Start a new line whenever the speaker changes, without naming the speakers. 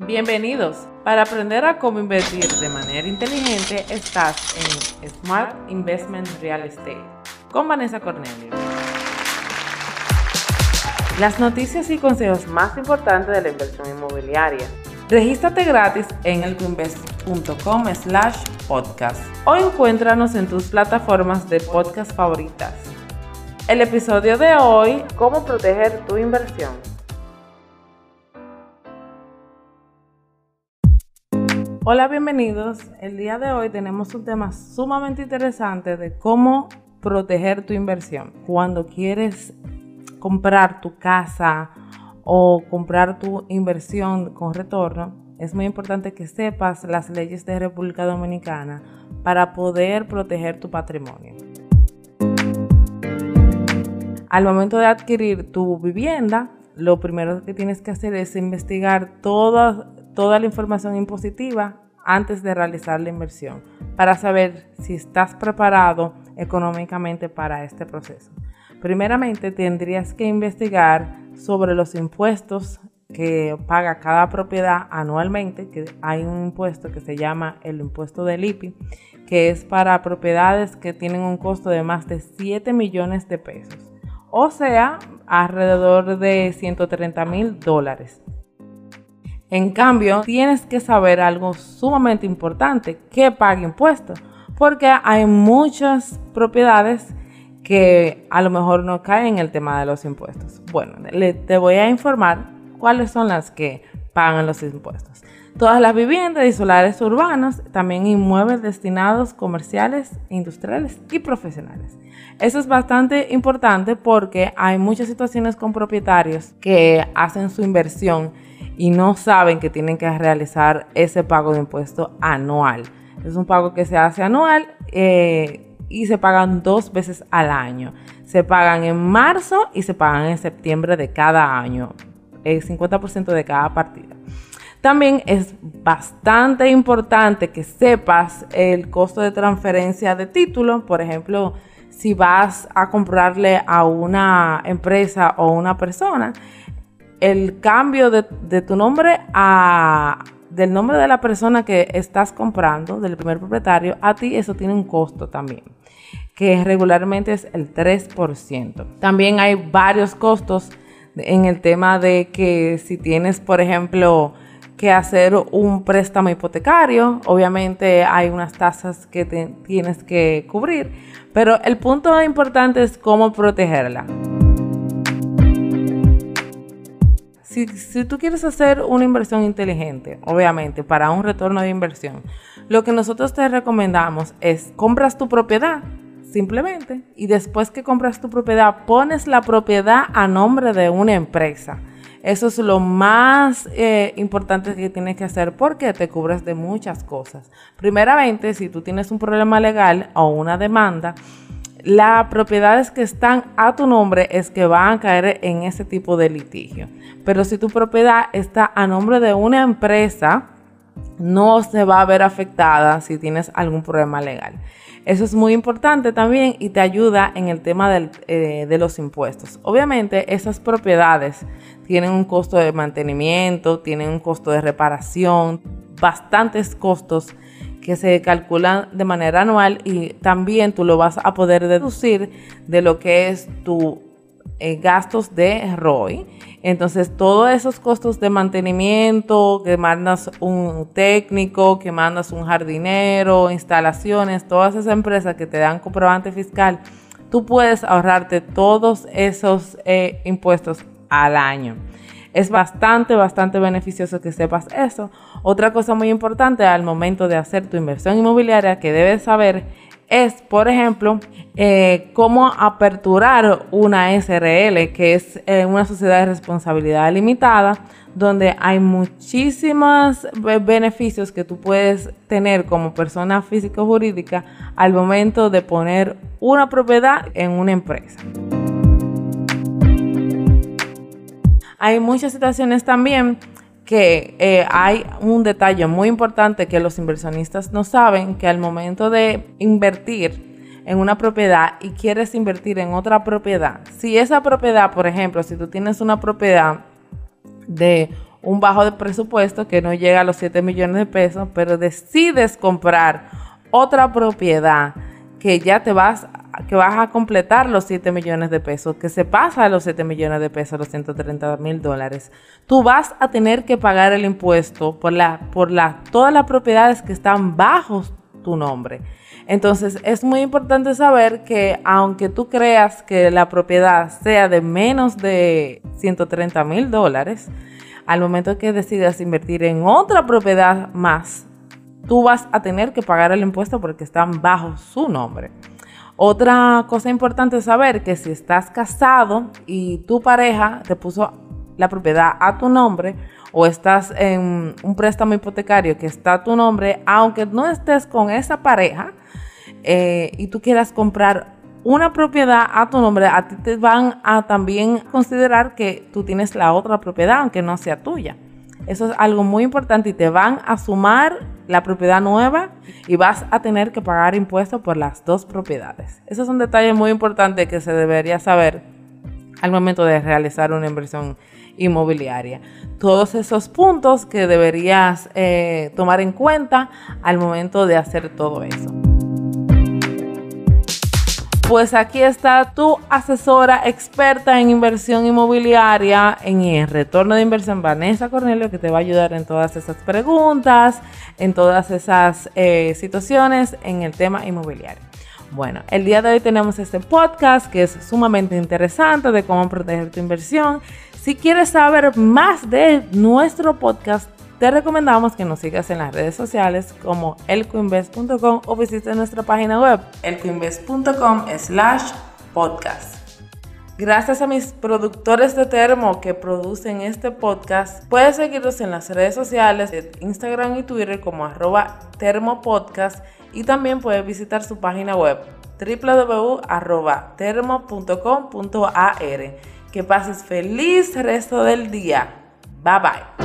Bienvenidos. Para aprender a cómo invertir de manera inteligente, estás en Smart Investment Real Estate con Vanessa Cornelio. Las noticias y consejos más importantes de la inversión inmobiliaria. Regístrate gratis en elcoinvest.com slash podcast o encuéntranos en tus plataformas de podcast favoritas. El episodio de hoy, cómo proteger tu inversión. Hola, bienvenidos. El día de hoy tenemos un tema sumamente interesante de cómo proteger tu inversión. Cuando quieres comprar tu casa o comprar tu inversión con retorno, es muy importante que sepas las leyes de República Dominicana para poder proteger tu patrimonio. Al momento de adquirir tu vivienda, lo primero que tienes que hacer es investigar todas toda la información impositiva antes de realizar la inversión para saber si estás preparado económicamente para este proceso. Primeramente tendrías que investigar sobre los impuestos que paga cada propiedad anualmente, que hay un impuesto que se llama el impuesto del IPI, que es para propiedades que tienen un costo de más de 7 millones de pesos, o sea, alrededor de 130 mil dólares. En cambio, tienes que saber algo sumamente importante, que pague impuestos, porque hay muchas propiedades que a lo mejor no caen en el tema de los impuestos. Bueno, te voy a informar cuáles son las que pagan los impuestos. Todas las viviendas y solares urbanos, también inmuebles destinados comerciales, industriales y profesionales. Eso es bastante importante porque hay muchas situaciones con propietarios que hacen su inversión y no saben que tienen que realizar ese pago de impuesto anual. Es un pago que se hace anual eh, y se pagan dos veces al año. Se pagan en marzo y se pagan en septiembre de cada año, el 50% de cada partida. También es bastante importante que sepas el costo de transferencia de título. Por ejemplo, si vas a comprarle a una empresa o una persona, el cambio de, tu nombre a del nombre de la persona que estás comprando, del primer propietario, a ti eso tiene un costo también, que regularmente es el 3%. También hay varios costos en el tema de que si tienes, por ejemplo, que hacer un préstamo hipotecario, obviamente hay unas tasas que tienes que cubrir, pero el punto importante es cómo protegerla. Si, tú quieres hacer una inversión inteligente, obviamente, para un retorno de inversión, lo que nosotros te recomendamos es compras tu propiedad, simplemente, y después que compras tu propiedad, pones la propiedad a nombre de una empresa. Eso es lo más eh, importante que tienes que hacer porque te cubres de muchas cosas. Primeramente, si tú tienes un problema legal o una demanda, las propiedades que están a tu nombre es que van a caer en ese tipo de litigio. Pero si tu propiedad está a nombre de una empresa, no se va a ver afectada si tienes algún problema legal. Eso es muy importante también y te ayuda en el tema eh, de los impuestos. Obviamente esas propiedades tienen un costo de mantenimiento, tienen un costo de reparación, bastantes costos que se calculan de manera anual y también tú lo vas a poder deducir de lo que es tu eh, gastos de ROI. Entonces, todos esos costos de mantenimiento, que mandas un técnico, que mandas un jardinero, instalaciones, todas esas empresas que te dan comprobante fiscal, tú puedes ahorrarte todos esos eh, impuestos al año. Es bastante, bastante beneficioso que sepas eso. Otra cosa muy importante al momento de hacer tu inversión inmobiliaria que debes saber es, por ejemplo, eh, cómo aperturar una SRL, que es eh, una sociedad de responsabilidad limitada, donde hay muchísimos beneficios que tú puedes tener como persona física o jurídica al momento de poner una propiedad en una empresa. Hay muchas situaciones también que eh, hay un detalle muy importante que los inversionistas no saben, que al momento de invertir en una propiedad y quieres invertir en otra propiedad, si esa propiedad, por ejemplo, si tú tienes una propiedad de un bajo de presupuesto que no llega a los 7 millones de pesos, pero decides comprar otra propiedad que ya te vas que vas a completar los 7 millones de pesos, que se pasa a los 7 millones de pesos, los 130 mil dólares, tú vas a tener que pagar el impuesto por, la, por la, todas las propiedades que están bajo tu nombre. Entonces es muy importante saber que aunque tú creas que la propiedad sea de menos de 130 mil dólares, al momento que decidas invertir en otra propiedad más, tú vas a tener que pagar el impuesto porque están bajo su nombre. Otra cosa importante es saber que si estás casado y tu pareja te puso la propiedad a tu nombre o estás en un préstamo hipotecario que está a tu nombre, aunque no estés con esa pareja eh, y tú quieras comprar una propiedad a tu nombre, a ti te van a también considerar que tú tienes la otra propiedad, aunque no sea tuya. Eso es algo muy importante y te van a sumar la propiedad nueva y vas a tener que pagar impuestos por las dos propiedades. Eso es un detalle muy importante que se debería saber al momento de realizar una inversión inmobiliaria. Todos esos puntos que deberías eh, tomar en cuenta al momento de hacer todo eso. Pues aquí está tu asesora experta en inversión inmobiliaria en el retorno de inversión, Vanessa Cornelio, que te va a ayudar en todas esas preguntas, en todas esas eh, situaciones en el tema inmobiliario. Bueno, el día de hoy tenemos este podcast que es sumamente interesante de cómo proteger tu inversión. Si quieres saber más de nuestro podcast, te recomendamos que nos sigas en las redes sociales como elcoinvest.com o visites nuestra página web elcoinvest.com slash podcast. Gracias a mis productores de Termo que producen este podcast, puedes seguirnos en las redes sociales de Instagram y Twitter como arroba termopodcast y también puedes visitar su página web www.termo.com.ar. Que pases feliz resto del día. Bye bye.